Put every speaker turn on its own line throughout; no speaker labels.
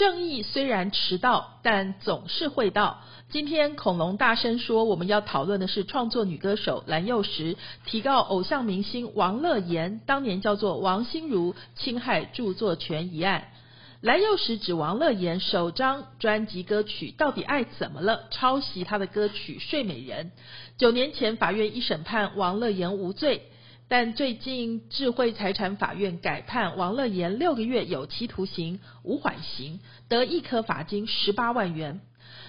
正义虽然迟到，但总是会到。今天恐龙大声说，我们要讨论的是创作女歌手蓝又时提告偶像明星王乐妍，当年叫做王心如侵害著作权一案。蓝又时指王乐妍首张专辑歌曲《到底爱怎么了》抄袭她的歌曲《睡美人》。九年前法院一审判王乐妍无罪。但最近智慧财产法院改判王乐妍六个月有期徒刑无缓刑，得一颗罚金十八万元。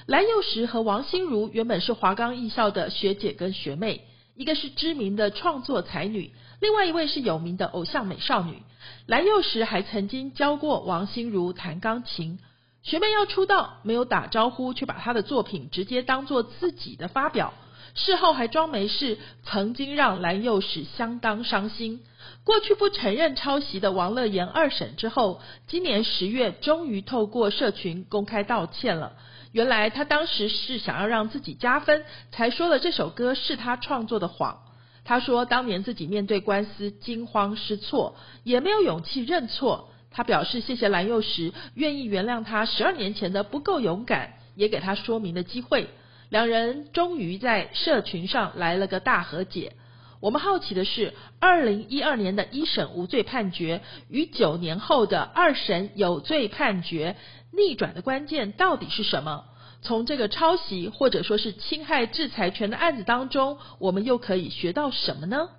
蓝又时和王心如原本是华冈艺校的学姐跟学妹，一个是知名的创作才女，另外一位是有名的偶像美少女。蓝又时还曾经教过王心如弹钢琴。学妹要出道，没有打招呼，却把她的作品直接当做自己的发表。事后还装没事，曾经让蓝又时相当伤心。过去不承认抄袭的王乐妍二审之后，今年十月终于透过社群公开道歉了。原来他当时是想要让自己加分，才说了这首歌是他创作的谎。他说当年自己面对官司惊慌失措，也没有勇气认错。他表示谢谢蓝又时愿意原谅他十二年前的不够勇敢，也给他说明的机会。两人终于在社群上来了个大和解。我们好奇的是，二零一二年的一审无罪判决与九年后的二审有罪判决逆转的关键到底是什么？从这个抄袭或者说是侵害制裁权的案子当中，我们又可以学到什么呢？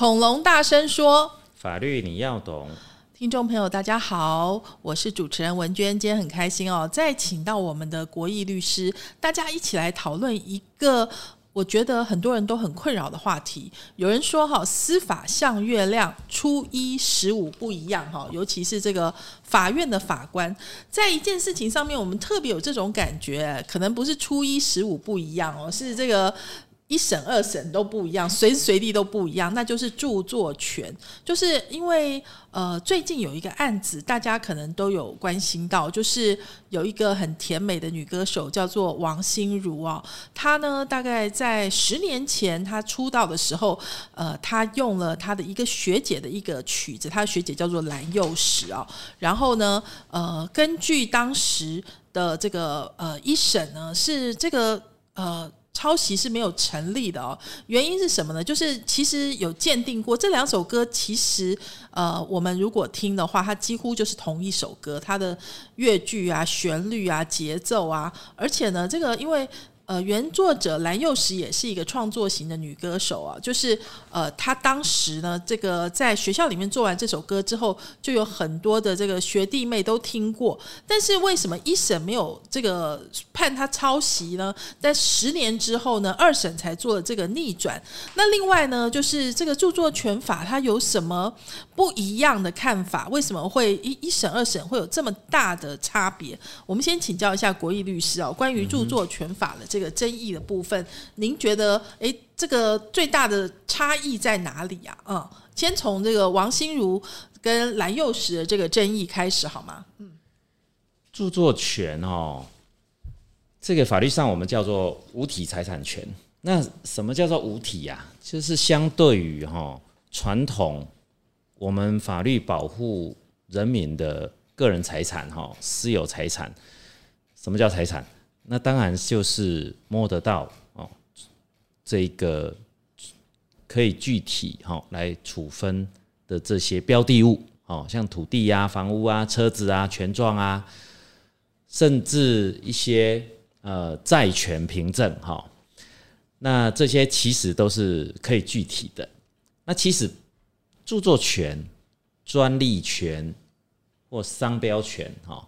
恐龙大声说：“
法律你要懂。”
听众朋友，大家好，我是主持人文娟，今天很开心哦，再请到我们的国义律师，大家一起来讨论一个我觉得很多人都很困扰的话题。有人说哈，司法像月亮，初一十五不一样哈，尤其是这个法院的法官，在一件事情上面，我们特别有这种感觉，可能不是初一十五不一样哦，是这个。一审二审都不一样，随时随地都不一样，那就是著作权。就是因为呃，最近有一个案子，大家可能都有关心到，就是有一个很甜美的女歌手叫做王心如啊，她呢大概在十年前她出道的时候，呃，她用了她的一个学姐的一个曲子，她的学姐叫做蓝又时啊，然后呢，呃，根据当时的这个呃一审呢，是这个呃。抄袭是没有成立的哦，原因是什么呢？就是其实有鉴定过这两首歌，其实呃，我们如果听的话，它几乎就是同一首歌，它的乐句啊、旋律啊、节奏啊，而且呢，这个因为。呃，原作者蓝幼时也是一个创作型的女歌手啊，就是呃，她当时呢，这个在学校里面做完这首歌之后，就有很多的这个学弟妹都听过。但是为什么一审没有这个判她抄袭呢？在十年之后呢，二审才做了这个逆转。那另外呢，就是这个著作权法它有什么不一样的看法？为什么会一一审二审会有这么大的差别？我们先请教一下国义律师啊，关于著作权法的这。这个争议的部分，您觉得，哎，这个最大的差异在哪里呀？嗯，先从这个王心如跟蓝又时的这个争议开始好吗？嗯，
著作权哦，这个法律上我们叫做无体财产权。那什么叫做无体呀？就是相对于哈传统，我们法律保护人民的个人财产哈私有财产，什么叫财产？那当然就是摸得到哦，这个可以具体哈来处分的这些标的物哦，像土地呀、房屋啊、车子啊、权状啊，甚至一些呃债权凭证哈，那这些其实都是可以具体的。那其实著作权、专利权或商标权哈，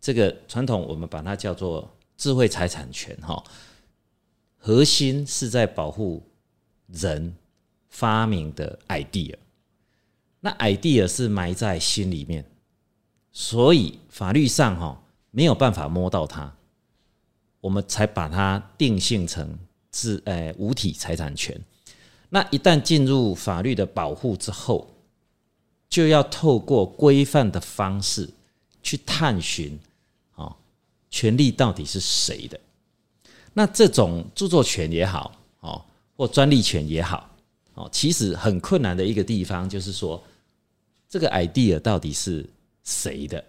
这个传统我们把它叫做。智慧财产权哈，核心是在保护人发明的 idea，那 idea 是埋在心里面，所以法律上哈没有办法摸到它，我们才把它定性成是呃无体财产权。那一旦进入法律的保护之后，就要透过规范的方式去探寻，权利到底是谁的？那这种著作权也好，哦，或专利权也好，哦，其实很困难的一个地方就是说，这个 idea 到底是谁的，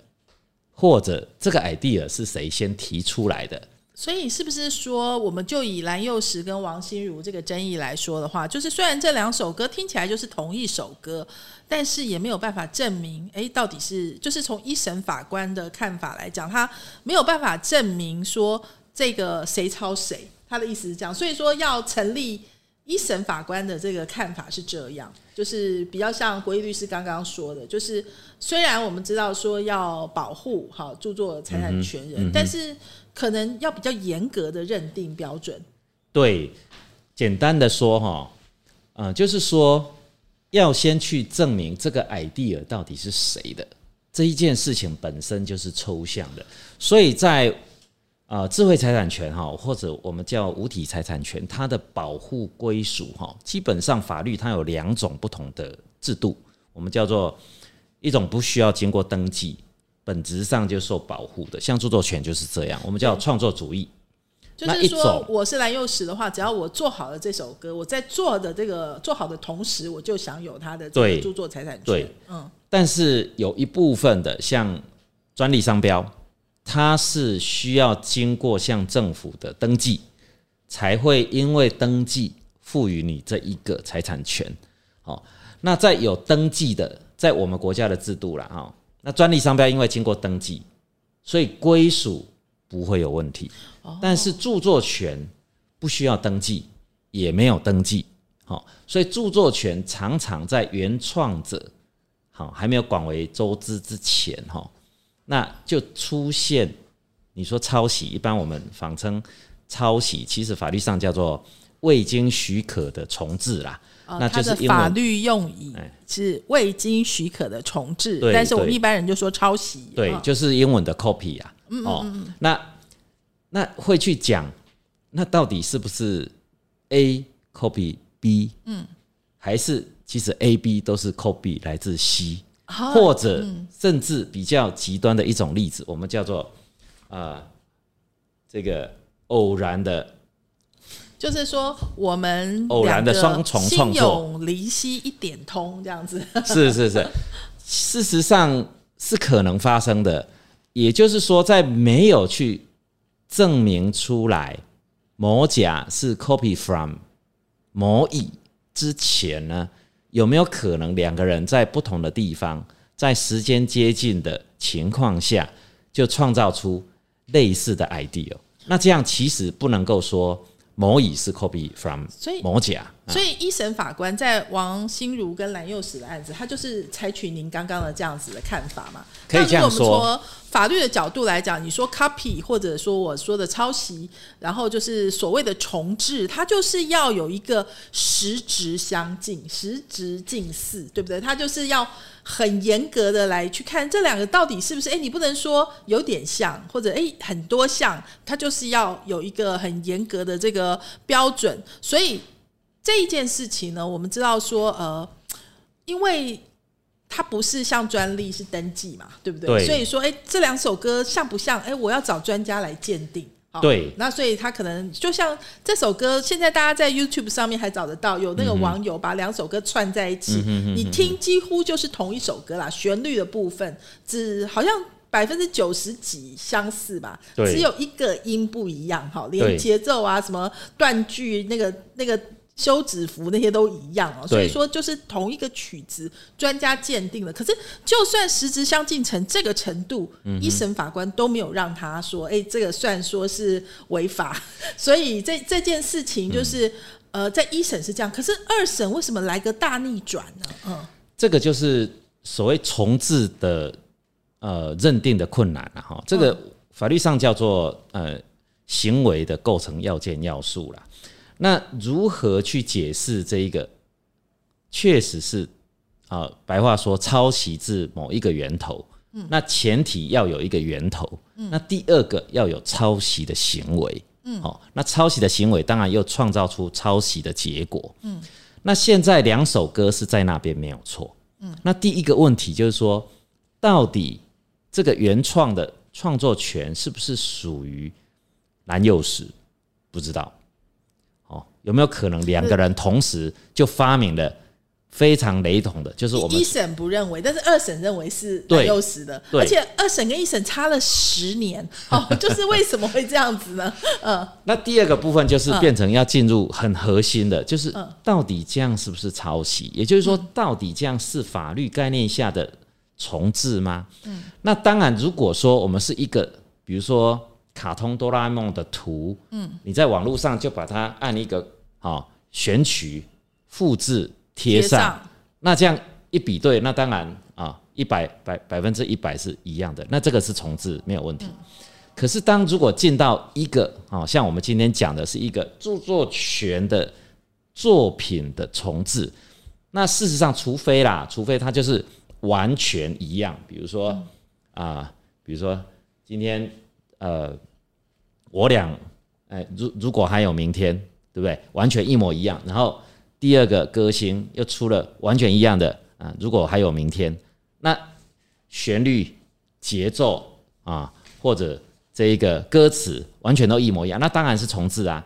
或者这个 idea 是谁先提出来的？
所以是不是说，我们就以蓝又时跟王心如这个争议来说的话，就是虽然这两首歌听起来就是同一首歌，但是也没有办法证明，哎，到底是就是从一审法官的看法来讲，他没有办法证明说这个谁抄谁，他的意思是这样，所以说要成立一审法官的这个看法是这样，就是比较像国义律师刚刚说的，就是虽然我们知道说要保护好著作财产权人，但是。可能要比较严格的认定标准。
对，简单的说哈，呃，就是说要先去证明这个 idea 到底是谁的，这一件事情本身就是抽象的。所以在呃智慧财产权哈，或者我们叫无体财产权，它的保护归属哈，基本上法律它有两种不同的制度，我们叫做一种不需要经过登记。本质上就受保护的，像著作权就是这样，我们叫创作主义。
就是说，我是蓝幼时的话，只要我做好了这首歌，我在做的这个做好的同时，我就享有它的这个著作财产权。
对，嗯。但是有一部分的，像专利商标，它是需要经过向政府的登记，才会因为登记赋予你这一个财产权。好，那在有登记的，在我们国家的制度了哈。那专利商标因为经过登记，所以归属不会有问题。但是著作权不需要登记，也没有登记，好，所以著作权常常在原创者好还没有广为周知之前，哈，那就出现你说抄袭，一般我们仿称抄袭，其实法律上叫做未经许可的重置啦。那
就是法律用语是未经许可的重置，但是我们一般人就说抄袭。
对，就是英文的 copy 啊。哦，那那会去讲，那到底是不是 A copy B？嗯，还是其实 A、B 都是 copy 来自 C，或者甚至比较极端的一种例子，我们叫做啊这个偶然的。
就是说，我们
偶然的双重创作，
离析一点通这样子。
是是是，事实上是可能发生的。也就是说，在没有去证明出来某甲是 copy from 某乙之前呢，有没有可能两个人在不同的地方，在时间接近的情况下，就创造出类似的 idea？那这样其实不能够说。某乙是 copy from 某甲，
所以一审法官在王心如跟蓝幼时的案子，他就是采取您刚刚的这样子的看法嘛？
可以这样说。
法律的角度来讲，你说 copy 或者说我说的抄袭，然后就是所谓的重置，它就是要有一个实质相近、实质近似，对不对？它就是要很严格的来去看这两个到底是不是？哎，你不能说有点像，或者哎很多像，它就是要有一个很严格的这个标准。所以这一件事情呢，我们知道说，呃，因为。它不是像专利是登记嘛，对不对？所以说，哎，这两首歌像不像？哎，我要找专家来鉴定。
对，
那所以他可能就像这首歌，现在大家在 YouTube 上面还找得到，有那个网友把两首歌串在一起，你听几乎就是同一首歌啦。旋律的部分只好像百分之九十几相似吧，只有一个音不一样。哈，连节奏啊，什么断句，那个那个。休止符那些都一样哦，所以说就是同一个曲子，专家鉴定了。可是就算实质相近成这个程度，一审法官都没有让他说，哎，这个算说是违法。所以这这件事情就是，呃，在一审是这样，可是二审为什么来个大逆转呢？嗯，
这个就是所谓重置的呃认定的困难了哈。这个法律上叫做呃行为的构成要件要素了。那如何去解释这一个？确实是啊，白话说抄袭自某一个源头。嗯，那前提要有一个源头。嗯，那第二个要有抄袭的行为。嗯，哦，那抄袭的行为当然又创造出抄袭的结果。嗯，那现在两首歌是在那边没有错。嗯，那第一个问题就是说，到底这个原创的创作权是不是属于蓝幼时？不知道。哦，有没有可能两个人同时就发明了？非常雷同的，就是我们
一审不认为，但是二审认为是蓝幼时的，而且二审跟一审差了十年，哦，就是为什么会这样子呢？
嗯，那第二个部分就是变成要进入很核心的，就是到底这样是不是抄袭？也就是说，到底这样是法律概念下的重置吗？嗯，那当然，如果说我们是一个，比如说卡通哆啦 A 梦的图，嗯，你在网络上就把它按一个啊选取复制。贴上，那这样一比对，那当然啊，一百百百分之一百是一样的，那这个是重置没有问题。可是当如果进到一个啊，像我们今天讲的是一个著作权的作品的重置，那事实上，除非啦，除非它就是完全一样，比如说啊，比如说今天呃，我俩哎，如如果还有明天，对不对？完全一模一样，然后。第二个歌星又出了完全一样的啊！如果还有明天，那旋律、节奏啊，或者这一个歌词完全都一模一样，那当然是重置啊。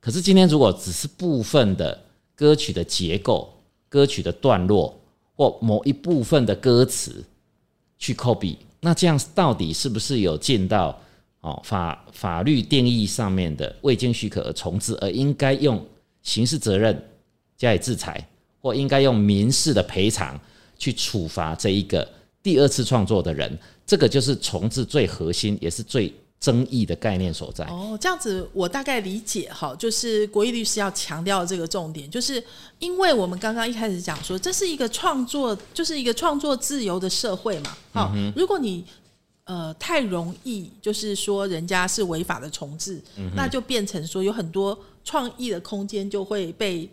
可是今天如果只是部分的歌曲的结构、歌曲的段落或某一部分的歌词去 copy，那这样到底是不是有进到哦法法律定义上面的未经许可而重置，而应该用刑事责任？加以制裁，或应该用民事的赔偿去处罚这一个第二次创作的人，这个就是重置最核心也是最争议的概念所在。
哦，这样子我大概理解哈，就是国义律师要强调这个重点，就是因为我们刚刚一开始讲说，这是一个创作，就是一个创作自由的社会嘛。好，如果你呃太容易，就是说人家是违法的重置，那就变成说有很多创意的空间就会被。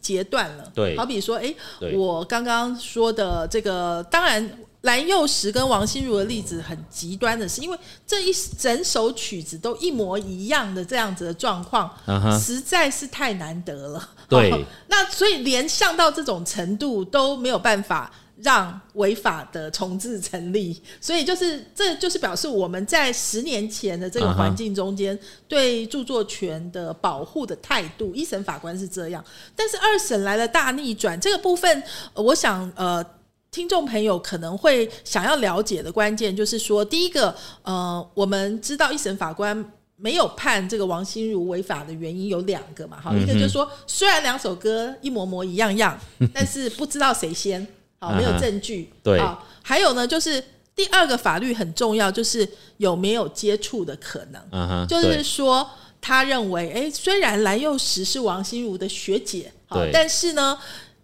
截断了，
对，
好比说，哎，我刚刚说的这个，当然蓝幼时跟王心如的例子很极端的是，因为这一整首曲子都一模一样的这样子的状况，实在是太难得了。
对，
那所以连像到这种程度都没有办法。让违法的重置成立，所以就是这就是表示我们在十年前的这个环境中间对著作权的保护的态度，一审法官是这样，但是二审来了大逆转，这个部分我想呃，听众朋友可能会想要了解的关键就是说，第一个呃，我们知道一审法官没有判这个王心如违法的原因有两个嘛，哈，一个就是说虽然两首歌一模模一样样，但是不知道谁先。好，没有证据。
对，
还有呢，就是第二个法律很重要，就是有没有接触的可能。
嗯哼，
就是说，他认为，哎，虽然蓝又时是王心如的学姐，好，但是呢，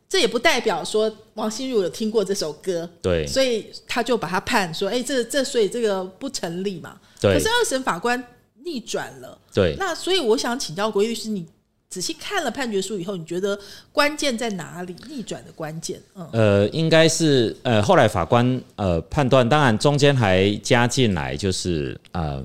这也不代表说王心如有听过这首歌。
对，
所以他就把他判说，哎，这这，所以这个不成立嘛。
对。
可是二审法官逆转了。
对。
那所以我想请教国律师，你。仔细看了判决书以后，你觉得关键在哪里？逆转的关键？
嗯，呃，应该是呃，后来法官呃判断，当然中间还加进来，就是呃，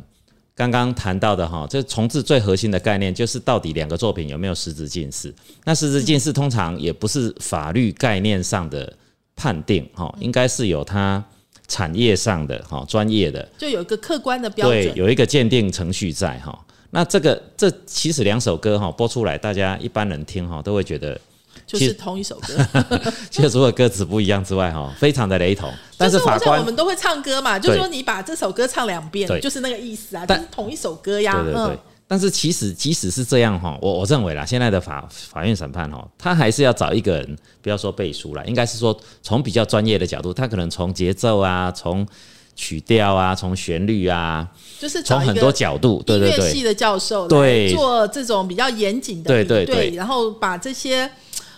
刚刚谈到的哈，这重置最核心的概念就是到底两个作品有没有实质近似？那实质近似通常也不是法律概念上的判定哈，应该是有它产业上的哈专业的，
就有一个客观的标准，对
有一个鉴定程序在哈。那这个这其实两首歌哈播出来，大家一般人听哈都会觉得
就是同一首歌，
其实除了歌词不一样之外哈，非常的雷同。但是法官
我们都会唱歌嘛，就是说你把这首歌唱两遍，就是那个意思啊，就是同一首歌呀。
对对对。但是其实即使是这样哈，我我认为啦，现在的法法院审判哈，他还是要找一个人，不要说背书了，应该是说从比较专业的角度，他可能从节奏啊，从。曲调啊，从旋律啊，
就是
从很多角度，对对对，
系的教授
对。
做这种比较严谨的
对对对，
然后把这些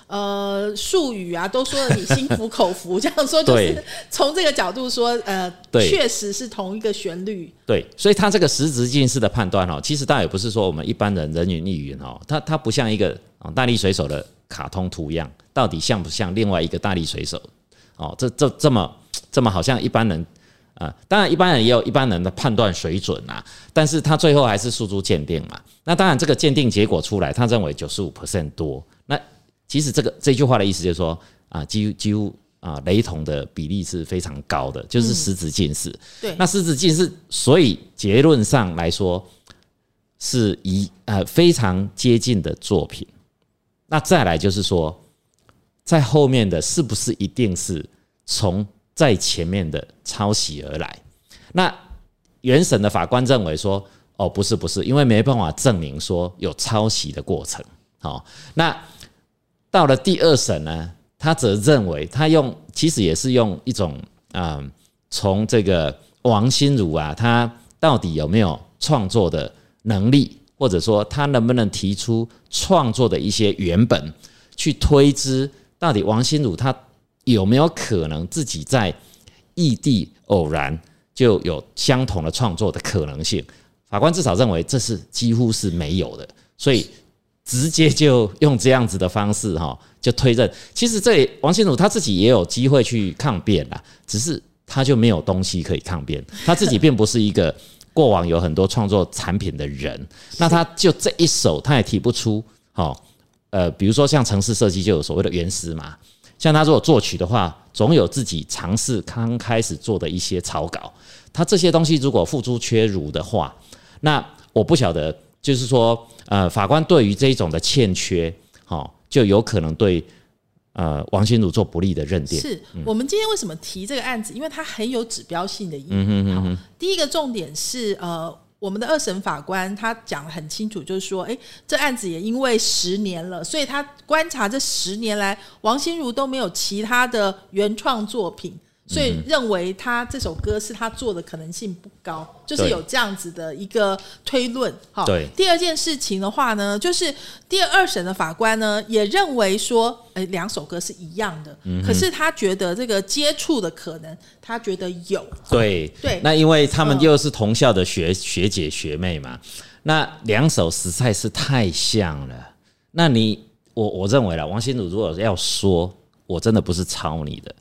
呃术语啊，都说你心服口服，这样说就是从这个角度说，呃，
对。
确实是同一个旋律。
对，所以他这个实质近视的判断哦，其实倒也不是说我们一般人人云亦云哦，他他不像一个哦大力水手的卡通图样，到底像不像另外一个大力水手？哦？这这这么这么好像一般人啊、当然一般人也有一般人的判断水准啊，但是他最后还是诉诸鉴定嘛。那当然这个鉴定结果出来，他认为九十五 percent 多，那其实这个这句话的意思就是说啊，几乎几乎啊雷同的比例是非常高的，就是失职近视。
对，
那失职近视，所以结论上来说是一呃非常接近的作品。那再来就是说，在后面的是不是一定是从在前面的抄袭而来？那原审的法官认为说，哦，不是不是，因为没办法证明说有抄袭的过程。好、那到了第二审呢，他则认为他用其实也是用一种嗯，从这个王心如啊，他到底有没有创作的能力，或者说他能不能提出创作的一些原本，去推知到底王心如他有没有可能自己在异地偶然就有相同的创作的可能性？法官至少认为这是几乎是没有的，所以直接就用这样子的方式哈，就推认。其实这里王心如他自己也有机会去抗辩啦，只是他就没有东西可以抗辩，他自己并不是一个过往有很多创作产品的人，那他就这一首他也提不出，好，呃，比如说像城市设计就有所谓的原始嘛，像他如果作曲的话，总有自己尝试刚开始做的一些草稿，他这些东西如果付诸缺如的话，那我不晓得，就是说，呃，法官对于这一种的欠缺，哦，就有可能对呃王心如做不利的认定。
是我们今天为什么提这个案子？因为它很有指标性的意义。
嗯
好，第一个重点是呃。我们的二审法官他讲得很清楚，就是说，诶，这案子也因为十年了，所以他观察这十年来，王心如都没有其他的原创作品，所以认为他这首歌是他做的可能性不高，就是有这样子的一个推论。哈，
对。
第二件事情的话呢，就是第二审的法官呢也认为说，诶，两首歌是一样的，可是他觉得这个接触的可能，他觉得有。
对。
对。
那因为他们
嗯
又是同校的学学姐学妹嘛，那两首实在是太像了。那你我我认为了，王心如如果要说我真的不是抄你的，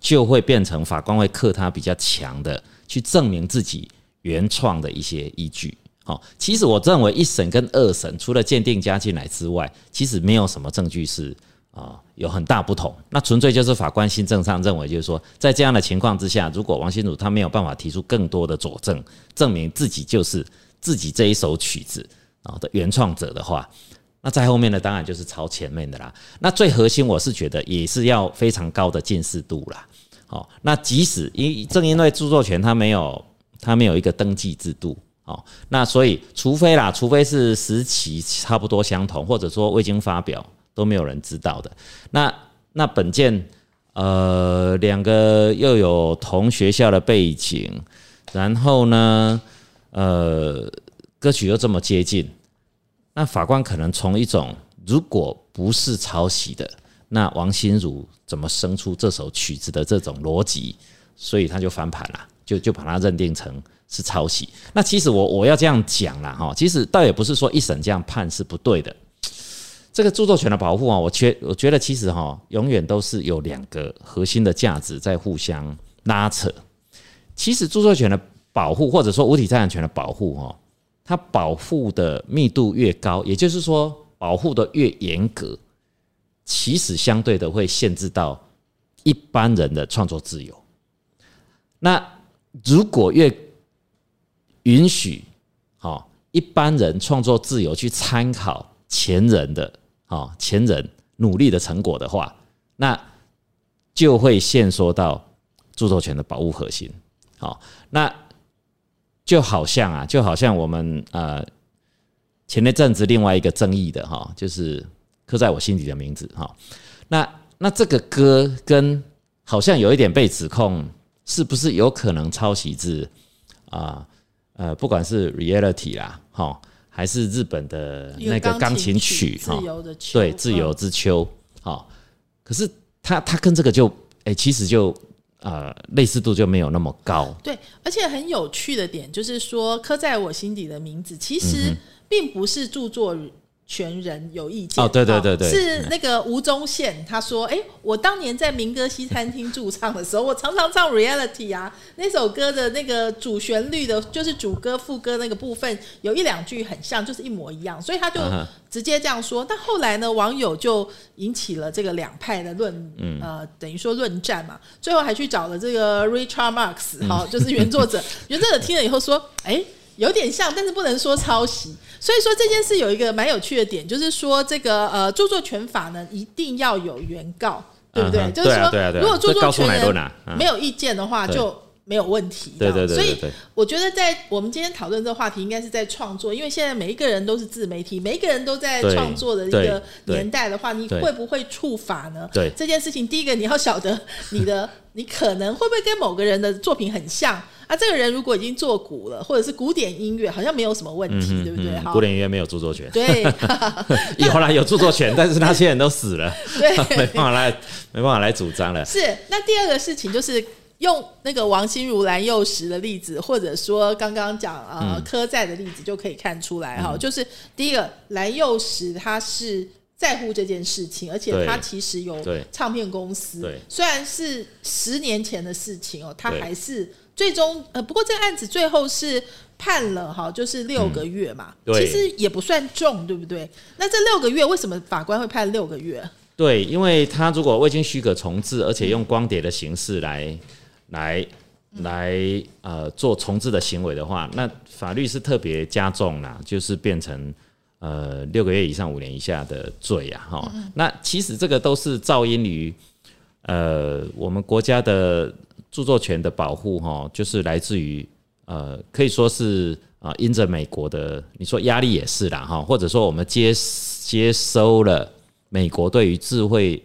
就会变成法官会克他比较强的去证明自己原创的一些依据。好，其实我认为一审跟二审除了鉴定加进来之外，其实没有什么证据是啊、有很大不同。那纯粹就是法官新政上认为，就是说在这样的情况之下，如果王心如他没有办法提出更多的佐证，证明自己就是自己这一首曲子啊的原创者的话，那在后面呢，当然就是朝前面的啦。那最核心，我是觉得也是要非常高的近视度啦。好，那即使因正因为著作权它没有它没有一个登记制度，哦，那所以除非啦，除非是时期差不多相同，或者说未经发表都没有人知道的，那那本件呃两个又有同学校的背景，然后呢呃歌曲又这么接近，那法官可能从一种如果不是抄袭的，那王心如怎么生出这首曲子的这种逻辑，所以他就翻盘了，就就把它认定成是抄袭。那其实我我要这样讲了，哈，其实倒也不是说一审这样判是不对的。这个著作权的保护啊，我觉我觉得其实哈，永远都是有两个核心的价值在互相拉扯。其实著作权的保护，或者说无体财产权的保护，哦，它保护的密度越高，也就是说保护的越严格，其实相对的会限制到一般人的创作自由。那如果越允许，哦，一般人创作自由去参考前人的，哦，前人努力的成果的话，那就会限缩到著作权的保护核心。好，那就好像啊，就好像我们呃前一阵子另外一个争议的哈，就是刻在我心底的名字哈。那那这个歌跟好像有一点被指控，是不是有可能抄袭自啊呃不管是 Reality 啦，哈，还是日本的那个钢琴曲哈对，自由
嗯
之秋。哈、可是它它跟这个就哎、其实就呃类似度就没有那么高。
对，而且很有趣的点就是说，刻在我心底的名字，其
嗯
实并不是著作权人有意见
哦对对对对
是那个吴宗宪他说，哎，我当年在民歌西餐厅驻唱的时候，我常常唱 Reality 啊，那首歌的那个主旋律的，就是主歌副歌那个部分，有一两句很像，就是一模一样，所以他就直接这样说。但后来呢，网友就引起了这个两派的论，
嗯
呃，等于说论战嘛。最后还去找了这个 Richard Marx，
嗯
好、就是原作者。原作者听了以后说，哎。有点像，但是不能说抄袭。所以说这件事有一个蛮有趣的点，就是说这个呃著作权法呢，一定要有原告，对不对？
嗯
就是说，
对啊对啊对啊
如果著作权人没有意见的话，就没有问题。
对对
这样所以
对对对
我觉得在我们今天讨论这个话题，应该是在创作，因为现在每一个人都是自媒体，每一个人都在创作的一个年代的话，你会不会触法呢？
对
这件事情，第一个你要晓得你的，你可能会不会跟某个人的作品很像啊？这个人如果已经做古了，或者是古典音乐，好像没有什么问题，对不对？
嗯古，典音乐没有著作权，
对
有啦有著作权，但是那些人都死了，
对 没，
办法来没办法来主张了。
是。那第二个事情就是。用那个王心如蓝幼时的例子，或者说刚刚讲呃
嗯
柯在的例子，就可以看出来哈、就是第一个蓝幼时他是在乎这件事情，而且他其实有唱片公司，虽然是十年前的事情哦，他还是最终呃，不过这个案子最后是判了哈，就是六个月嘛，
嗯
其实也不算重，对不对？那这六个月为什么法官会判六个月？
对，因为他如果未经许可重置，而且用光碟的形式来来来呃做重置的行为的话，那法律是特别加重啦，就是变成呃六个月以上五年以下的罪啊，哈。那其实这个都是噪音于呃我们国家的著作权的保护哈，就是来自于呃可以说是啊、因着美国的你说压力也是啦哈，或者说我们接接收了美国对于智慧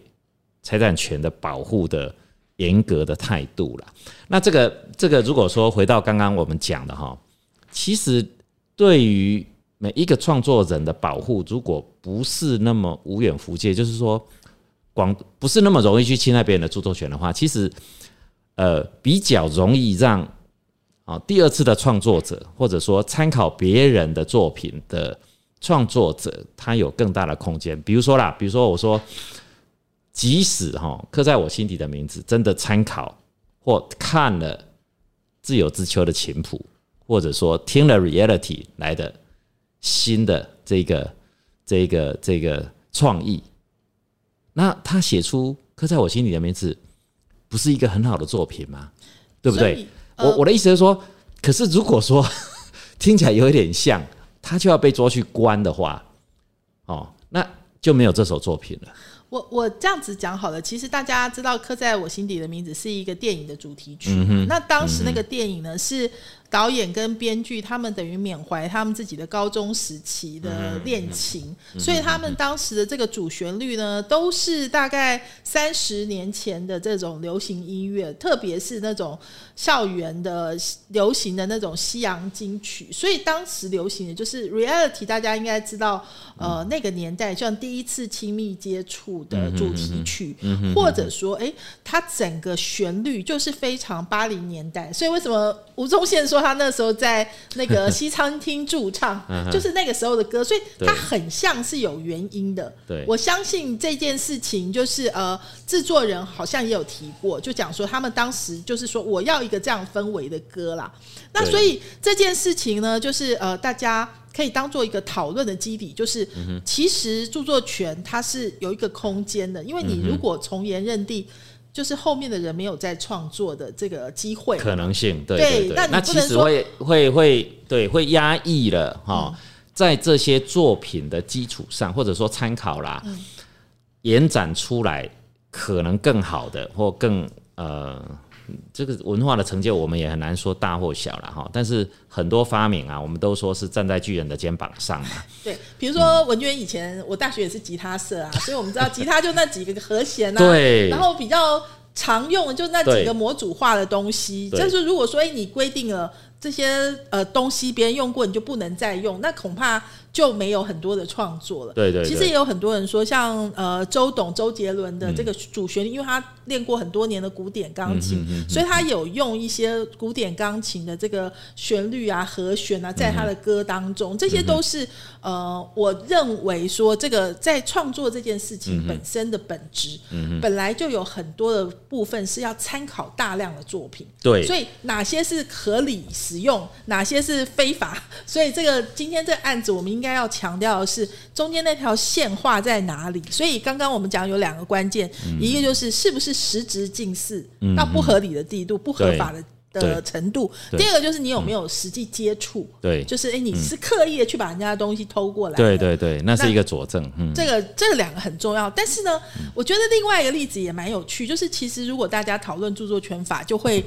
财产权的保护的严格的态度啦。那这个这个如果说回到刚刚我们讲的哈，其实对于每一个创作人的保护，如果不是那么无远弗届，就是说广不是那么容易去侵害别人的著作权的话，其实呃比较容易让啊第二次的创作者，或者说参考别人的作品的创作者，他有更大的空间。比如说啦，比如说我说，即使哈刻在我心底的名字真的参考或看了自由之秋的琴谱，或者说听了 Reality 来的新的这个这个这个创意，那他写出刻在我心底的名字，不是一个很好的作品吗？对不对？
呃
我我的意思是说，可是如果说 听起来有一点像，他就要被抓去关的话，哦，那就没有这首作品了。
我我这样子讲好了，其实大家知道《刻在我心底的名字》是一个电影的主题曲
嗯。
那当时那个电影呢，是导演跟编剧他们等于缅怀他们自己的高中时期的恋情，所以他们当时的这个主旋律呢，都是大概三十年前的这种流行音乐，特别是那种校园的流行的那种西洋金曲。所以当时流行的就是 reality，大家应该知道，呃，那个年代像第一次亲密接触的主题曲，或者说，哎，它整个旋律就是非常八零年代。所以为什么吴宗宪说他那时候在那个 西餐厅驻唱，就是那个时候的歌，所以
他
很像是有原因的。
对
我相信这件事情就是呃，制作人好像也有提过，就讲说他们当时就是说我要一个这样氛围的歌啦。那所以这件事情呢，就是呃，大家可以当做一个讨论的基底，就是
嗯
其实著作权它是有一个空间的，因为
嗯
你如果从严认定。就是后面的人没有在创作的这个机会，
可能性，对
对
对对，
那
其实会会会对会压抑了哈，在这些作品的基础上，或者说参考啦，延展出来可能更好的或更呃。这个文化的成就，我们也很难说大或小了哈。但是很多发明啊，我们都说是站在巨人的肩膀上嘛。
对，比如说文娟以前我大学也是吉他社啊，所以我们知道吉他就那几个和弦啊，
对
然后比较常用的就那几个模组化的东西。
对
就是如果说哎你规定了这些呃东西别人用过，你就不能再用，那恐怕就没有很多的创作了。
对对，
其实也有很多人说，像呃周董周杰伦的这个主旋律，因为他练过很多年的古典钢琴，所以他有用一些古典钢琴的这个旋律啊、和弦啊，在他的歌当中，这些都是呃，我认为说这个在创作这件事情本身的本质，本来就有很多的部分是要参考大量的作品。
对，
所以哪些是合理使用，哪些是非法？所以这个今天这个案子，我们应该要强调的是中间那条线画在哪里。所以刚刚我们讲有两个关键，一个就是是不是实质近似到不合理的地步、不合法的的程度；第二个就是你有没有实际接触，
对，
就是哎，你是刻意的去把人家的东西偷过来，
对对对，那是一个佐证。嗯，
这个这两个很重要。但是呢，我觉得另外一个例子也蛮有趣，就是其实如果大家讨论著作权法，就会。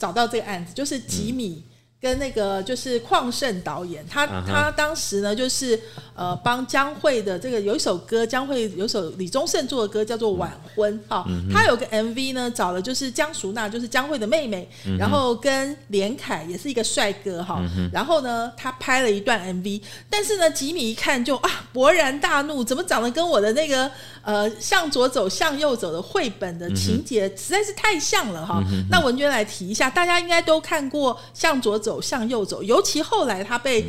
找到这个案子，就是吉米。跟那个就是邝胜导演，他他当时呢就是呃帮江蕙的这个有一首歌，江蕙有首李宗盛做的歌叫做《晚婚》哈，他有个 MV 呢找了就是江淑娜，就是江蕙的妹妹，然后跟连凯也是一个帅哥哈，然后呢他拍了一段 MV，但是呢吉米一看就啊勃然大怒，怎么长得跟我的那个呃向左走向右走的绘本的情节实在是太像了哈，那文娟来提一下，大家应该都看过向左走。走向右走，尤其后来他被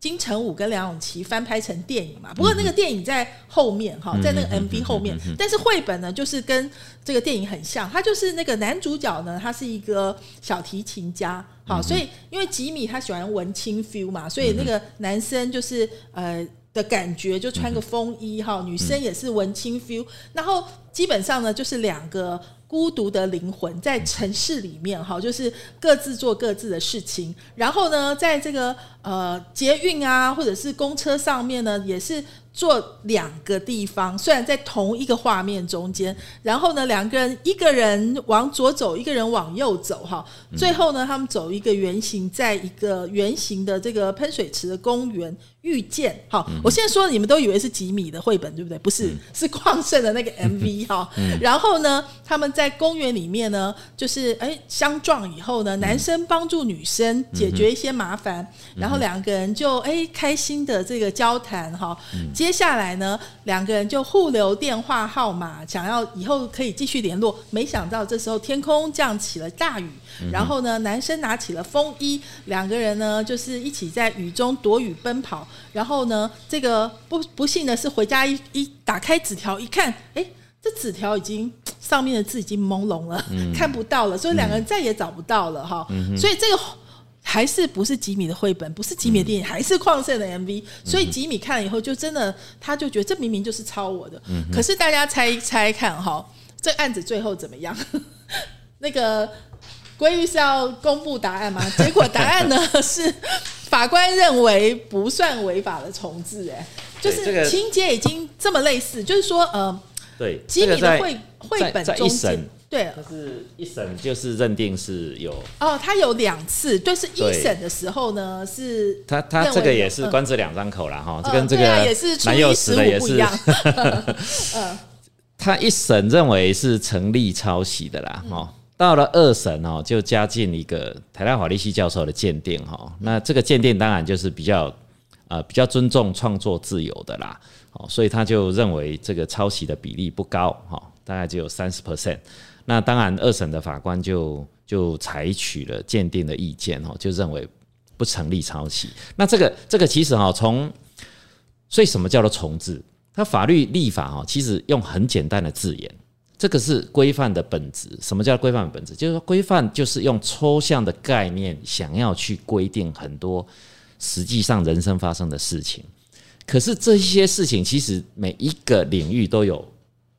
金城武跟梁咏琪翻拍成电影嘛。不过那个电影在后面哈，在那个 MV 后面，但是绘本呢，就是跟这个电影很像。他就是那个男主角呢，他是一个小提琴家。好，所以因为吉米他喜欢文青 feel 嘛，所以那个男生就是呃的感觉就穿个风衣哈，女生也是文青 feel。然后基本上呢，就是两个。孤独的灵魂在城市里面，哈，就是各自做各自的事情。然后呢，在这个呃捷运啊，或者是公车上面呢，也是。坐两个地方，虽然在同一个画面中间，然后呢，两个人一个人往左走，一个人往右走，哈，最后呢，他们走一个圆形，在一个圆形的这个喷水池的公园遇见。好，我现在说你们都以为是吉米的绘本，对不对？不是，是矿盛的那个 MV 哈。然后呢，他们在公园里面呢，就是哎相撞以后呢，男生帮助女生解决一些麻烦，然后两个人就哎开心的这个交谈哈。接下来呢，两个人就互留电话号码，想要以后可以继续联络。没想到这时候天空降起了大雨，然后呢，男生拿起了风衣，两个人呢就是一起在雨中躲雨奔跑。然后呢，这个不不幸的是，回家一一打开纸条一看，哎，这纸条已经上面的字已经朦胧了，看不到了，所以两个人再也找不到了哈。所以这个。还是不是吉米的绘本，不是吉米的电影，还是旷盛的 MV，所以吉米看了以后就真的，他就觉得这明明就是抄我的。可是大家猜一猜看哈，这案子最后怎么样？那个归于是要公布答案吗？结果答案呢 是法官认为不算违法的重置，哎，就是情节已经这么类似，就是说呃，
对
吉米的绘绘本中间。对，
他是一审就是认定是有
哦，他有两次，对，是一审的时候呢，是
他他这个也是官司两张口了哈，这跟这个
也是
男幼时的也是，
嗯，
他一审认为是成立抄袭的啦，哈，到了二审哦，就加进一个台大法律系教授的鉴定哈，那这个鉴定当然就是比较呃比较尊重创作自由的啦，哦，所以他就认为这个抄袭的比例不高哈，大概只有三十 percent。那当然，二审的法官就就采取了鉴定的意见哦，就认为不成立抄袭。那这个这个其实哈，从所以什么叫做重置？它法律立法哈，其实用很简单的字眼，这个是规范的本质。什么叫规范的本质？就是说规范就是用抽象的概念，想要去规定很多实际上人生发生的事情。可是这些事情其实每一个领域都有。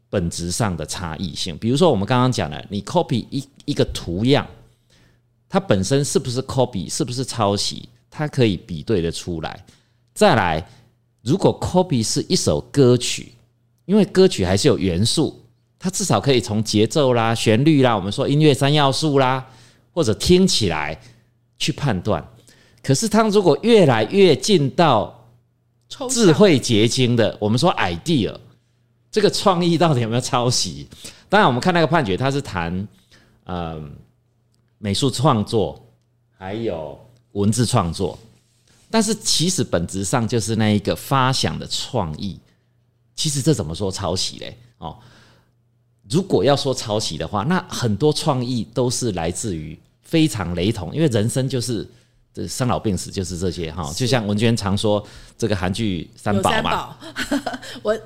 本质上的差异性，比如说我们刚刚讲了，你 copy 一一个图样，它本身是不是 copy，是不是抄袭，它可以比对的出来。再来，如果 copy 是一首歌曲，因为歌曲还是有元素，它至少可以从节奏啦、旋律啦，我们说音乐三要素啦，或者听起来去判断。可是它如果越来越进到智慧结晶的，我们说 idea。这个创意到底有没有抄袭？当然，我们看那个判决，他是谈呃美术创作，还有文字创作，但是其实本质上就是那一个发想的创意。其实这怎么说抄袭嘞？哦，如果要说抄袭的话，那很多创意都是来自于非常雷同，因为人生就是这生老病死就是这些哈。就像文娟常说这个韩剧三宝嘛，
我。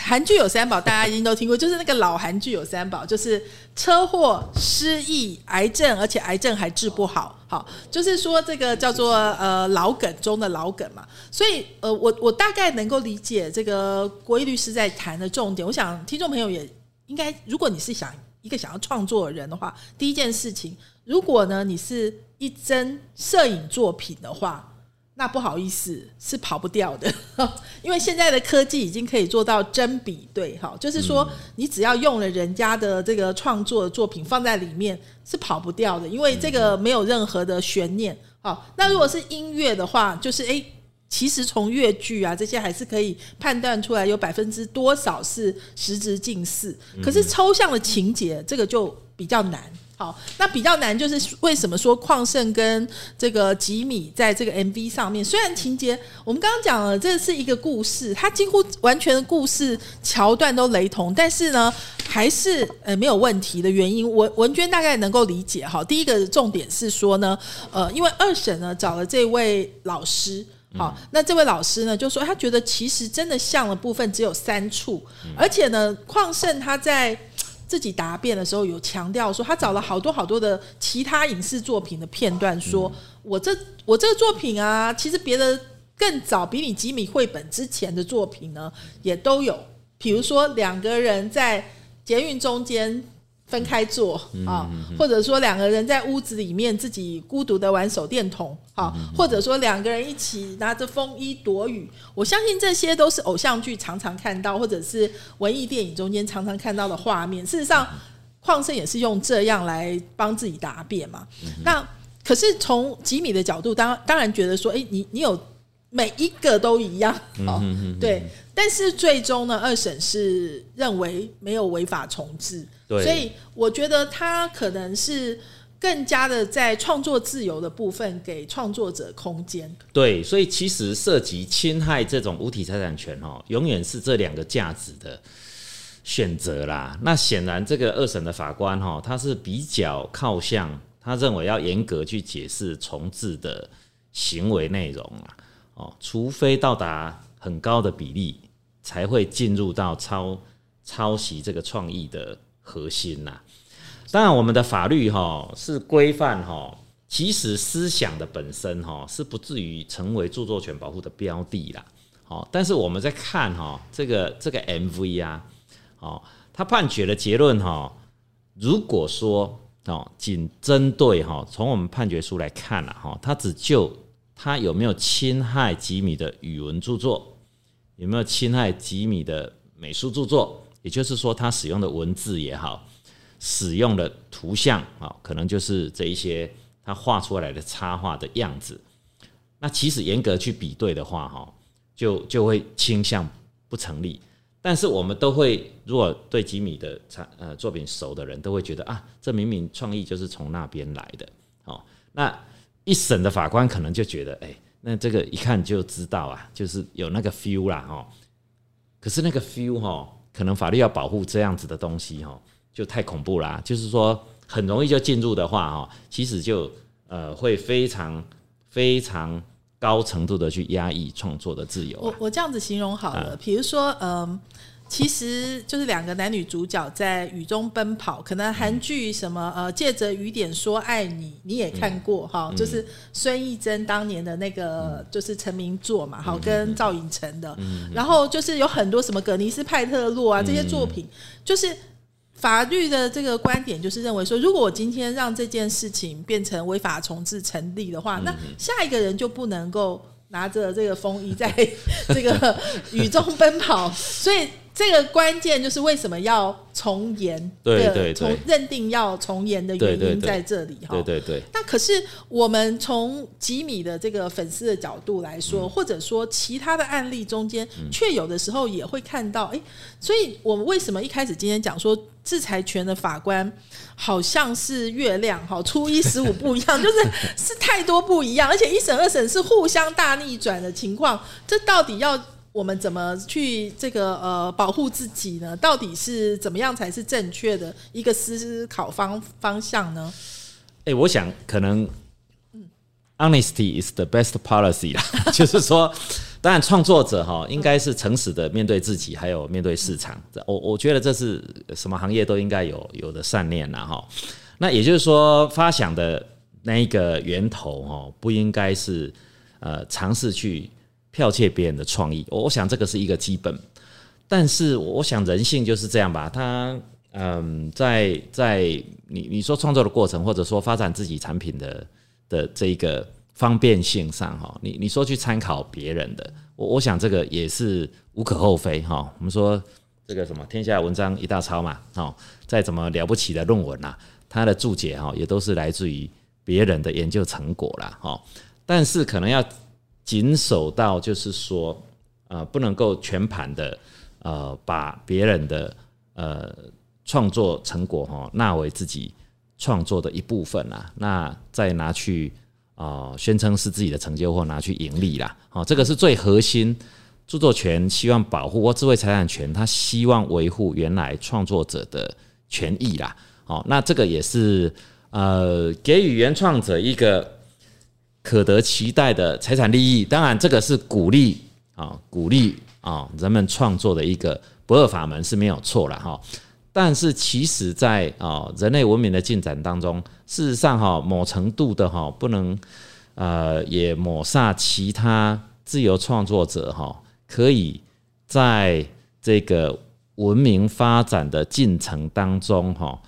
韩剧有三宝，大家一定都听过，就是那个老韩剧有三宝，就是车祸、失忆、癌症，而且癌症还治不好。好，就是说这个叫做呃老梗中的老梗嘛。所以呃，我我大概能够理解这个国义律师在谈的重点。我想听众朋友也应该，如果你是想一个想要创作的人的话，第一件事情，如果呢你是一帧摄影作品的话。那不好意思，是跑不掉的，因为现在的科技已经可以做到真比对，哈，就是说你只要用了人家的这个创作的作品放在里面，是跑不掉的，因为这个没有任何的悬念。好，那如果是音乐的话，就是诶，其实从乐句啊这些还是可以判断出来有百分之多少是实质近似，可是抽象的情节这个就比较难。好，那比较难就是为什么说矿盛跟这个吉米在这个 MV 上面，虽然情节我们刚刚讲了，这是一个故事，它几乎完全的故事桥段都雷同，但是呢，还是呃没有问题的原因，文文娟大概能够理解哈。第一个重点是说呢，呃，因为二审呢找了这位老师，好，那这位老师呢就说他觉得其实真的像的部分只有三处，而且呢，矿盛他在。自己答辩的时候有强调说，他找了好多好多的其他影视作品的片段，说我这我这个作品啊，其实别的更早比你吉米绘本之前的作品呢也都有，比如说两个人在捷运中间。分开坐啊，或者说两个人在屋子里面自己孤独的玩手电筒，好，或者说两个人一起拿着风衣躲雨，我相信这些都是偶像剧常常看到，或者是文艺电影中间常常看到的画面。事实上，矿生也是用这样来帮自己答辩嘛。那可是从吉米的角度，当当然觉得说，哎，你你有每一个都一样，哦，对。但是最终呢，二审是认为没有违法重置。所以我觉得他可能是更加的在创作自由的部分给创作者空间。
对，所以其实涉及侵害这种无体财产权哦，永远是这两个价值的选择啦。那显然这个二审的法官哈，他是比较靠向他认为要严格去解释重置的行为内容啊。哦，除非到达很高的比例，才会进入到抄抄袭这个创意的。核心呐，当然我们的法律哈是规范哈，其实思想的本身哈是不至于成为著作权保护的标的啦。好，但是我们在看哈这个这个 MV 啊，哦，他判决的结论哈，如果说哦仅针对哈从我们判决书来看了哈，他只就他有没有侵害吉米的语文著作，有没有侵害吉米的美术著作。也就是说，他使用的文字也好，使用的图像啊，可能就是这一些他画出来的插画的样子。那其实严格去比对的话，哈，就就会倾向不成立。但是我们都会，如果对吉米的产呃作品熟的人，都会觉得啊，这明明创意就是从那边来的。哦，那一审的法官可能就觉得，哎，那这个一看就知道啊，就是有那个 feel 啦，哦。可是那个 feel 哈。可能法律要保护这样子的东西哈，就太恐怖啦。就是说，很容易就进入的话哈，其实就呃会非常非常高程度的去压抑创作的自由。
我我这样子形容好了，比如说嗯。其实就是两个男女主角在雨中奔跑，可能韩剧什么呃，借着雨点说爱你，你也看过哈，就是孙艺珍当年的那个就是成名作嘛，好跟赵寅成的，然后就是有很多什么葛尼斯派特洛啊这些作品，就是法律的这个观点就是认为说，如果我今天让这件事情变成违法重置成立的话，那下一个人就不能够拿着这个风衣在 这个雨中奔跑，所以。这个关键就是为什么要从严？
对对对
从认定要从严的原因在这里哈。
对对对。
那可是我们从吉米的这个粉丝的角度来说，或者说其他的案例中间，却有的时候也会看到，哎，所以我们为什么一开始今天讲说制裁权的法官好像是月亮哈，初一十五不一样，就是是太多不一样，而且一审二审是互相大逆转的情况，这到底要？我们怎么去这个呃保护自己呢？到底是怎么样才是正确的一个思考方方向呢？
哎，我想可能，honesty is the best policy 啦。就是说，当然创作者哈应该是诚实的面对自己，还有面对市场。我我觉得这是什么行业都应该有有的善念啦哈。那也就是说，发想的那一个源头哦，不应该是呃尝试去。剽窃别人的创意，我我想这个是一个基本，但是我想人性就是这样吧，他嗯，在在你你说创作的过程，或者说发展自己产品的的这一个方便性上哈，你你说去参考别人的，我我想这个也是无可厚非哈。我们说这个什么天下文章一大抄嘛，哦，再怎么了不起的论文呐，它的注解哈也都是来自于别人的研究成果啦。哈，但是可能要。谨守到就是说，呃，不能够全盘的，呃，把别人的呃创作成果哈纳为自己创作的一部分啦，那再拿去啊宣称是自己的成就或拿去盈利啦，好，这个是最核心著作权希望保护或智慧财产权，他希望维护原来创作者的权益啦，好，那这个也是呃给予原创者一个。可得期待的财产利益，当然这个是鼓励啊，鼓励啊人们创作的一个不二法门是没有错了哈。但是其实，在啊人类文明的进展当中，事实上哈某程度的哈不能呃也抹杀其他自由创作者哈可以在这个文明发展的进程当中哈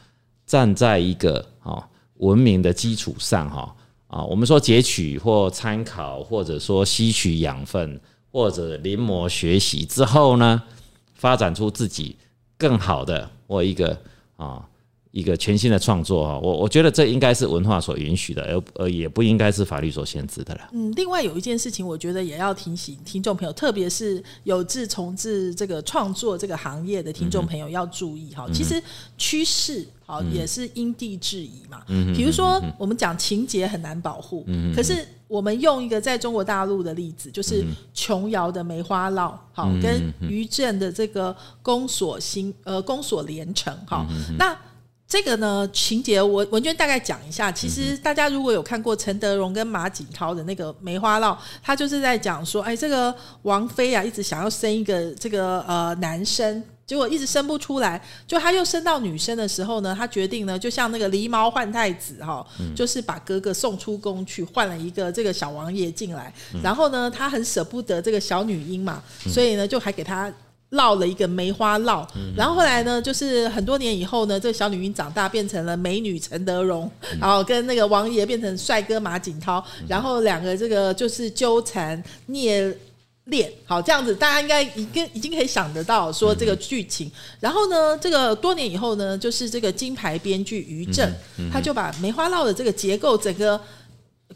站在一个啊文明的基础上哈。啊，我们说截取或参考，或者说吸取养分，或者临摹学习之后呢，发展出自己更好的或一个啊一个全新的创作啊，我我觉得这应该是文化所允许的，而而也不应该是法律所限制的了。
嗯，另外有一件事情，我觉得也要提醒听众朋友，特别是有志从事这个创作这个行业的听众朋友要注意哈，其实趋势。好，也是因地制宜嘛。嗯比如说，我们讲情节很难保护，可是我们用一个在中国大陆的例子，就是琼瑶的《梅花烙》，好，跟于正的这个《宫锁心》呃，《宫锁连城》好，那这个呢情节，我文娟大概讲一下。其实大家如果有看过陈德容跟马景涛的那个《梅花烙》，他就是在讲说，哎，这个王妃啊，一直想要生一个这个呃男生。结果一直生不出来，就他又生到女生的时候呢，他决定呢，就像那个狸猫换太子哈，就是把哥哥送出宫去，换了一个这个小王爷进来。然后呢，他很舍不得这个小女婴嘛，所以呢，就还给他烙了一个梅花烙。然后后来呢，就是很多年以后呢，这个小女婴长大变成了美女陈德容，然后跟那个王爷变成帅哥马景涛，然后两个这个就是纠缠孽。恋好这样子，大家应该已经已经可以想得到说这个剧情。然后呢，这个多年以后呢，就是这个金牌编剧于正，他就把梅花烙的这个结构整个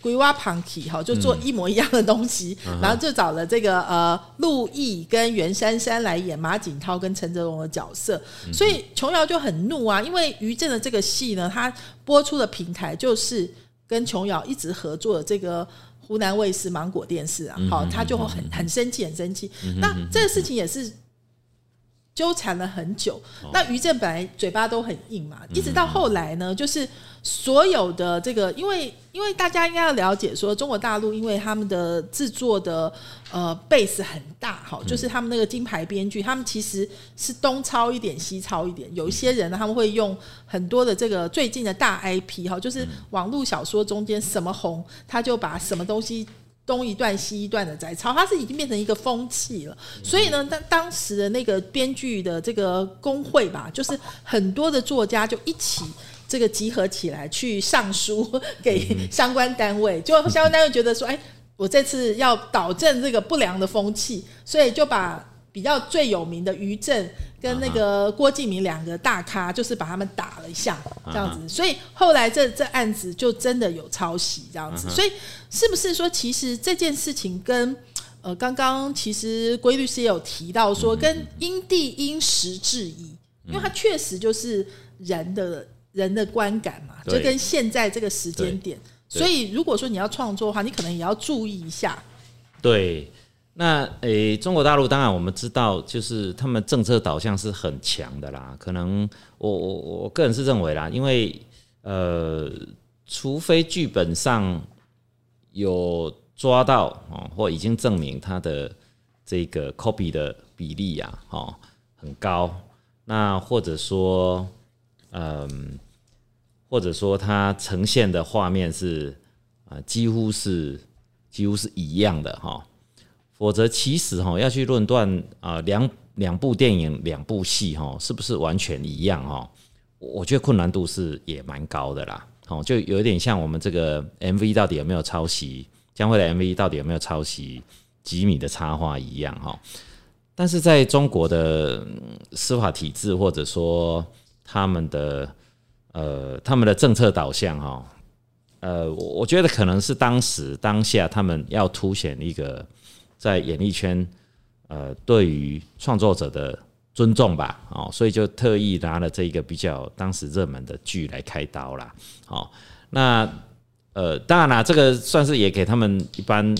鬼蛙旁体哈，就做一模一样的东西，然后就找了这个呃陆毅跟袁姗姗来演马景涛跟陈哲荣的角色。所以琼瑶就很怒啊，因为于正的这个戏呢，他播出的平台就是跟琼瑶一直合作的这个。湖南卫视芒果电视啊，好，他就很很生气，很生气。那这个事情也是纠缠了很久。那于正本来嘴巴都很硬嘛，一直到后来呢，就是。所有的这个，因为因为大家应该要了解，说中国大陆因为他们的制作的呃 base 很大，哈，就是他们那个金牌编剧，他们其实是东抄一点，西抄一点。有一些人呢，他们会用很多的这个最近的大 IP，哈，就是网络小说中间什么红，他就把什么东西东一段西一段的摘抄，它是已经变成一个风气了。所以呢，当当时的那个编剧的这个工会吧，就是很多的作家就一起。这个集合起来去上书 给相关单位，就相关单位觉得说，哎，我这次要导正这个不良的风气，所以就把。比较最有名的于正跟那个郭敬明两个大咖，就是把他们打了一下，这样子。所以后来这这案子就真的有抄袭这样子。所以是不是说，其实这件事情跟呃，刚刚其实规律师也有提到说，跟因地因时制宜，因为它确实就是人的人的观感嘛，就跟现在这个时间点。所以如果说你要创作的话，你可能也要注意一下。
对。那诶，中国大陆当然我们知道，就是他们政策导向是很强的啦。可能我我我个人是认为啦，因为呃，除非剧本上有抓到哦，或已经证明他的这个 copy 的比例呀，哦很高，那或者说嗯，或者说它呈现的画面是啊，几乎是几乎是一样的哈。否则，其实哈要去论断啊，两两部电影、两部戏哈，是不是完全一样哈？我觉得困难度是也蛮高的啦。哦，就有点像我们这个 MV 到底有没有抄袭，将会的 MV 到底有没有抄袭吉米的插画一样哈。但是在中国的司法体制，或者说他们的呃他们的政策导向哈，呃，我觉得可能是当时当下他们要凸显一个。在演艺圈，呃，对于创作者的尊重吧，哦，所以就特意拿了这一个比较当时热门的剧来开刀啦。哦，那呃，当然啦，这个算是也给他们一般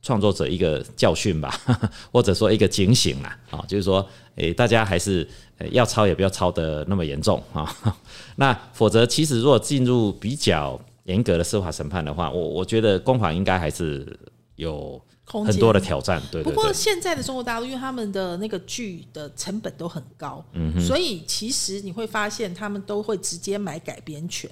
创作者一个教训吧，或者说一个警醒啦，啊，就是说，诶，大家还是要抄也不要抄的那么严重啊，那否则其实如果进入比较严格的司法审判的话，我我觉得公法应该还是有。很多的挑战，对。
不过现在的中国大陆，因为他们的那个剧的成本都很高，嗯所以其实你会发现，他们都会直接买改编权。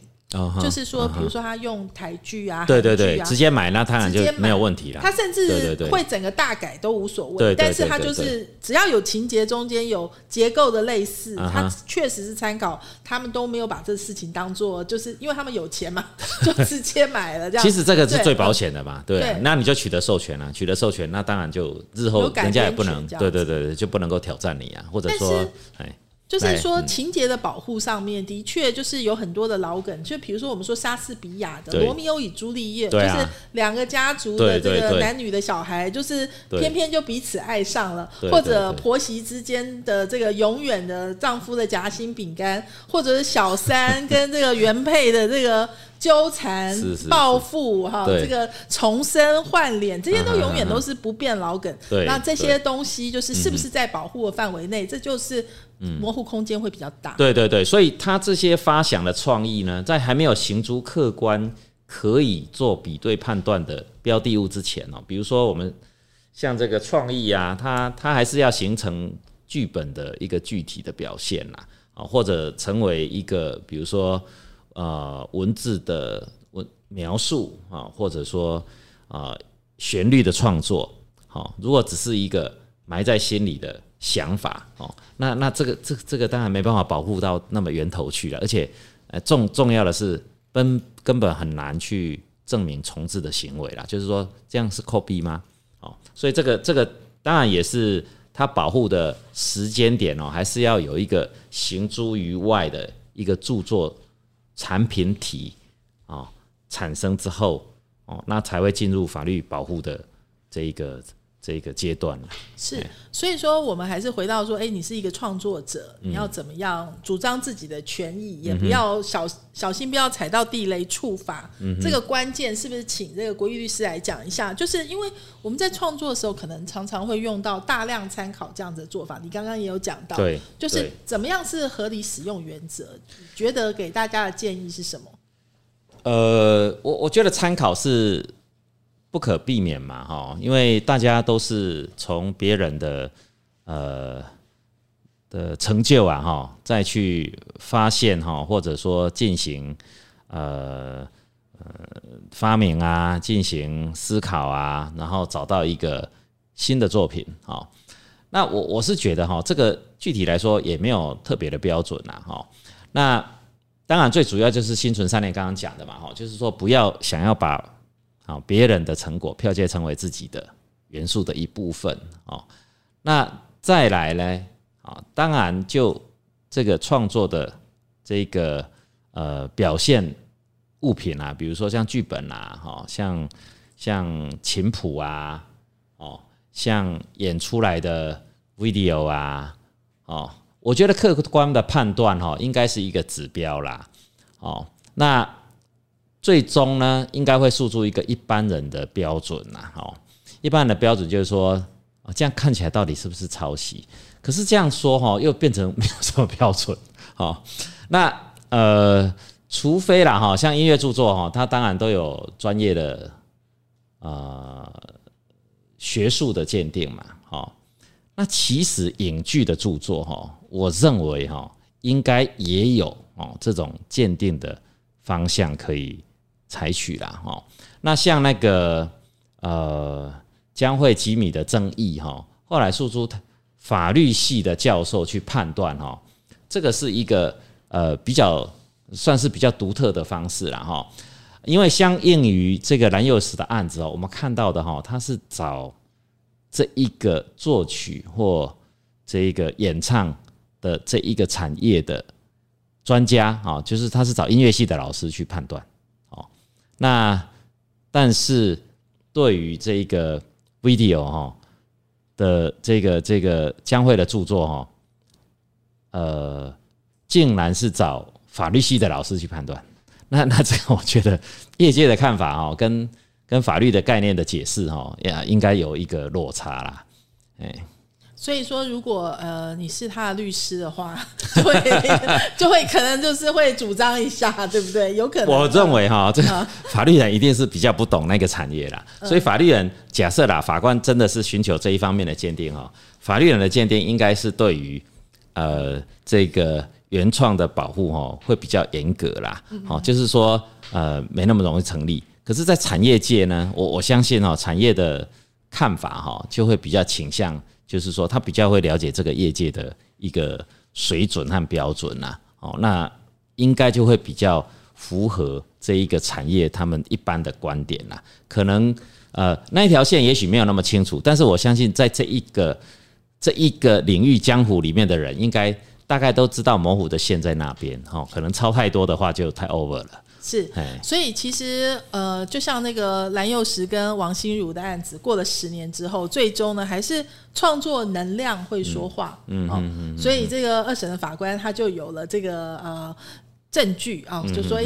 就是说，比如说他用台剧啊，
对对对，直接买那当然就没有问题了。
他甚至会整个大改都无所谓，但是他就是只要有情节中间有结构的类似，他确实是参考，他们都没有把这事情当做，就是因为他们有钱嘛，就直接买了这样。
其实这个是最保险的嘛，对，那你就取得授权了，取得授权，那当然就日后人家也不能，对对对对，就不能够挑战你啊，或者说，哎。
就是说情节的保护上面，的确就是有很多的老梗，就比如说我们说莎士比亚的《罗密欧与朱丽叶》，就是两个家族的这个男女的小孩，就是偏偏就彼此爱上了，或者婆媳之间的这个永远的丈夫的夹心饼干，或者是小三跟这个原配的这个。纠缠、报复，哈，这个重生、换脸，这些都永远 都是不变老梗。那这些东西就是是不是在保护的范围内？这就是模糊空间会比较大。
对对对，所以他这些发想的创意呢，在还没有行诸客观可以做比对判断的标的物之前哦，比如说我们像这个创意啊，它它还是要形成剧本的一个具体的表现啦，啊，或者成为一个比如说。呃，文字的文描述啊，或者说啊，旋律的创作，好，如果只是一个埋在心里的想法哦，那那这个这这个当然没办法保护到那么源头去了，而且呃重重要的是根根本很难去证明重置的行为啦，就是说这样是 copy 吗？哦，所以这个这个当然也是它保护的时间点哦，还是要有一个行诸于外的一个著作。产品体啊产生之后哦，那才会进入法律保护的这一个这一个阶段了。
是，所以说我们还是回到说，哎，你是一个创作者，你要怎么样主张自己的权益，也不要小小心不要踩到地雷触法。这个关键是不是请这个国玉律师来讲一下？就是因为我们在创作的时候，可能常常会用到大量参考这样子的做法。你刚刚也有讲到，
对，
就是怎么样是合理使用原则？觉得给大家的建议是什么？
呃，我我觉得参考是不可避免嘛，哈，因为大家都是从别人的呃的成就啊，哈，再去发现哈，或者说进行呃呃发明啊，进行思考啊，然后找到一个新的作品，哈。那我我是觉得哈，这个具体来说也没有特别的标准呐，哈。那当然，最主要就是心存善念，刚刚讲的嘛，哈，就是说不要想要把啊别人的成果剽窃成为自己的元素的一部分哦。那再来呢，啊，当然就这个创作的这个呃表现物品啊，比如说像剧本啊，哈，像像琴谱啊，哦，像演出来的 video 啊，哦，我觉得客观的判断哈，应该是一个指标啦，哦，那最终呢，应该会诉出一个一般人的标准啦，哦，一般人的标准就是说，这样看起来到底是不是抄袭？可是这样说哈，又变成没有什么标准，哦，那呃，除非啦哈，像音乐著作哈，它当然都有专业的。呃，学术的鉴定嘛，哈，那其实影剧的著作哈，我认为哈，应该也有哦这种鉴定的方向可以采取啦，哈。那像那个呃江惠吉米的争议哈，后来诉诸法律系的教授去判断哈，这个是一个呃比较算是比较独特的方式了哈。因为相应于这个蓝幼时的案子哦，我们看到的哈，他是找这一个作曲或这一个演唱的这一个产业的专家啊，就是他是找音乐系的老师去判断。那但是对于这个 video 哈的这个这个将会的著作哈，呃，竟然是找法律系的老师去判断。那那这个我觉得业界的看法哦，跟跟法律的概念的解释哦，也应该有一个落差啦，哎，
所以说如果呃你是他的律师的话，就会 就会可能就是会主张一下，对不对？有可能
我认为哈，这法律人一定是比较不懂那个产业啦，所以法律人假设啦，法官真的是寻求这一方面的鉴定哈，法律人的鉴定应该是对于呃这个。原创的保护哈会比较严格啦，好，就是说呃没那么容易成立。可是，在产业界呢，我我相信哦，产业的看法哈就会比较倾向，就是说他比较会了解这个业界的一个水准和标准呐，哦，那应该就会比较符合这一个产业他们一般的观点啦。可能呃那一条线也许没有那么清楚，但是我相信在这一个这一个领域江湖里面的人应该。大概都知道模糊的线在那边，哈，可能抄太多的话就太 over 了。
是，所以其实呃，就像那个蓝幼时跟王心如的案子，过了十年之后，最终呢还是创作能量会说话，嗯。嗯嗯，所以这个二审的法官他就有了这个呃证据啊，就说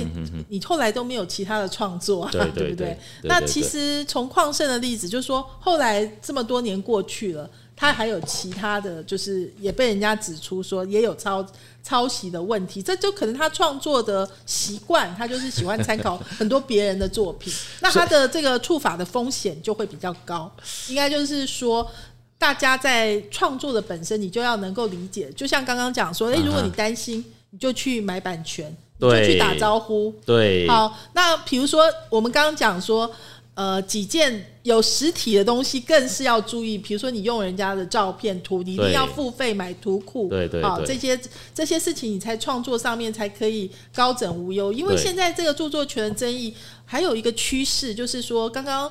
你后来都没有其他的创作，对不对？那其实从矿盛的例子，就是说后来这么多年过去了。他还有其他的就是也被人家指出说也有抄抄袭的问题，这就可能他创作的习惯，他就是喜欢参考很多别人的作品，那他的这个触法的风险就会比较高。应该就是说，大家在创作的本身，你就要能够理解。就像刚刚讲说，诶，如果你担心，你就去买版权，你就去打招呼。
对，
好，那比如说我们刚刚讲说。呃，几件有实体的东西更是要注意，比如说你用人家的照片图，你一定要付费买图库，
对对，好
这些这些事情，你才创作上面才可以高枕无忧。因为现在这个著作权的争议还有一个趋势，就是说刚刚。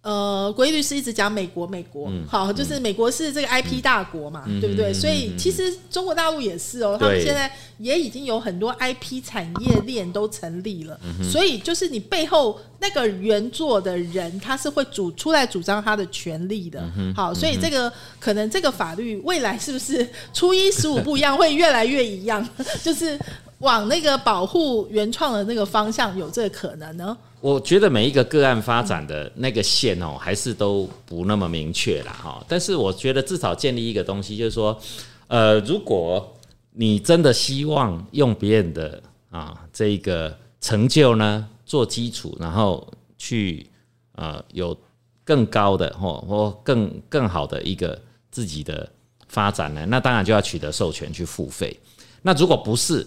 呃，国义律师一直讲美国，美国好，就是美国是这个 IP 大国嘛，对不对？所以其实中国大陆也是哦，他们现在也已经有很多 IP 产业链都成立了。所以就是你背后那个原作的人，他是会主出来主张他的权利的。好，所以这个可能这个法律未来是不是初一十五不一样，会越来越一样？就是往那个保护原创的那个方向有这个可能呢？
我觉得每一个个案发展的那个线哦，还是都不那么明确啦。哈。但是我觉得至少建立一个东西，就是说，呃，如果你真的希望用别人的啊这一个成就呢做基础，然后去呃有更高的或或更更好的一个自己的发展呢，那当然就要取得授权去付费。那如果不是，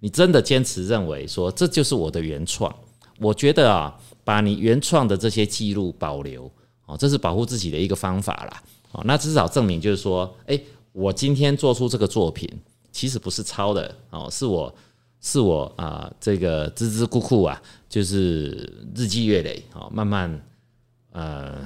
你真的坚持认为说这就是我的原创。我觉得啊，把你原创的这些记录保留哦，这是保护自己的一个方法啦。哦，那至少证明就是说，哎，我今天做出这个作品，其实不是抄的哦，是我是我啊，这个孜孜酷酷啊，就是日积月累哦，慢慢呃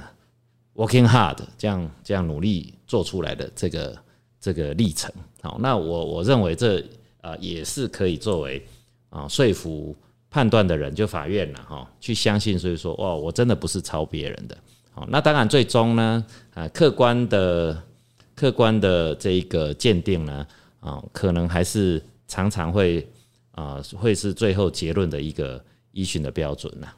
working hard 这样这样努力做出来的这个这个历程。好，那我我认为这啊也是可以作为啊说服判断的人，就法院了哈，去相信，所以说哇，我真的不是抄别人的。好，那当然最终呢，啊客观的客观的这一个鉴定呢，啊可能还是常常会啊会是最后结论的一个依循的标准呐。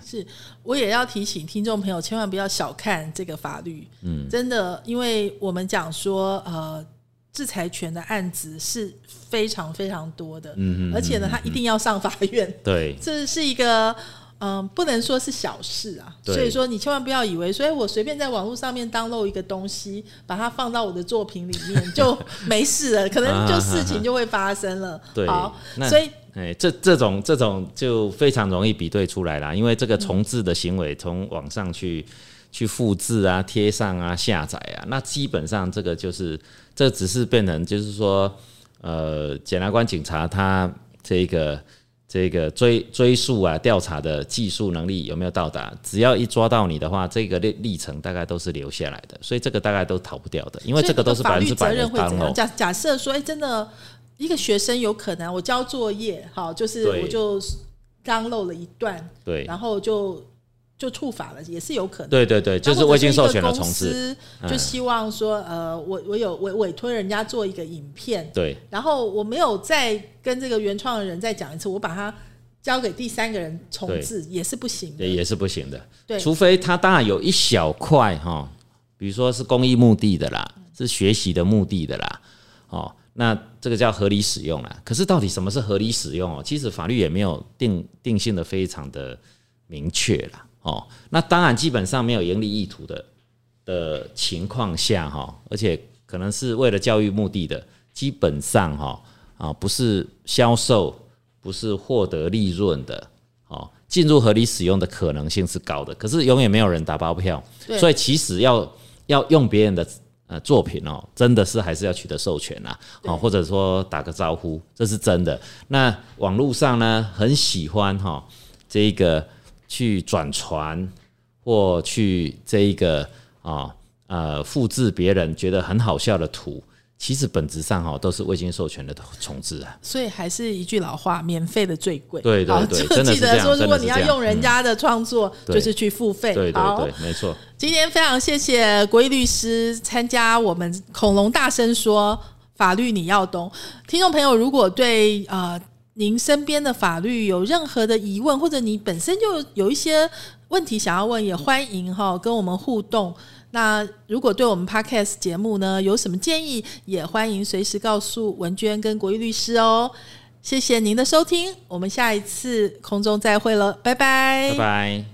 是，我也要提醒听众朋友，千万不要小看这个法律。嗯，真的，因为我们讲说，呃，制裁权的案子是非常非常多的，嗯而且呢，他一定要上法院。
对，
这是一个。嗯，不能说是小事啊，所以说你千万不要以为，所以我随便在网络上面 download 一个东西，把它放到我的作品里面就 没事了，可能就事情就会发生了。
对，
好，所以
哎，这这种这种就非常容易比对出来啦，因为这个重置的行为从网上去去复制啊、贴上啊、下载啊，那基本上这个就是这只是变成就是说，呃，检察官、警察他这个。这个追追溯啊，调查的技术能力有没有到达？只要一抓到你的话，这个历历程大概都是留下来的，所以这个大概都逃不掉的，因为这个都是百分之百的当漏。
假假设说，哎，真的一个学生有可能我交作业，好，就是我就刚漏了一段，
对，
然后就。就触法了，也是有可能。
对对对，就是未经授权的重置，
就希望说，呃，我我有委委托人家做一个影片，
对，
然后我没有再跟这个原创的人再讲一次，我把它交给第三个人重置，也是不行的，
也是不行的。
对，
除非他当然有一小块哈，比如说是公益目的的啦，是学习的目的的啦，哦，那这个叫合理使用啦。可是到底什么是合理使用哦？其实法律也没有定定性的非常的明确啦。哦，那当然，基本上没有盈利意图的的情况下，哈，而且可能是为了教育目的的，基本上哈啊，不是销售，不是获得利润的，哦，进入合理使用的可能性是高的。可是永远没有人打包票，所以其实要要用别人的呃作品哦，真的是还是要取得授权呐，哦，或者说打个招呼，这是真的。那网络上呢，很喜欢哈这个。去转传或去这一个啊呃复制别人觉得很好笑的图，其实本质上哈都是未经授权的重置啊。
所以还是一句老话，免费的最贵。
对对对，
就记得说，
如
果你要用人家的创作，就是去付费。
对对对，没错。
今天非常谢谢国义律师参加我们恐龙大声说法律你要懂。听众朋友，如果对呃。您身边的法律有任何的疑问，或者你本身就有一些问题想要问，也欢迎哈跟我们互动。那如果对我们 Podcast 节目呢有什么建议，也欢迎随时告诉文娟跟国义律师哦。谢谢您的收听，我们下一次空中再会了，拜拜，
拜拜。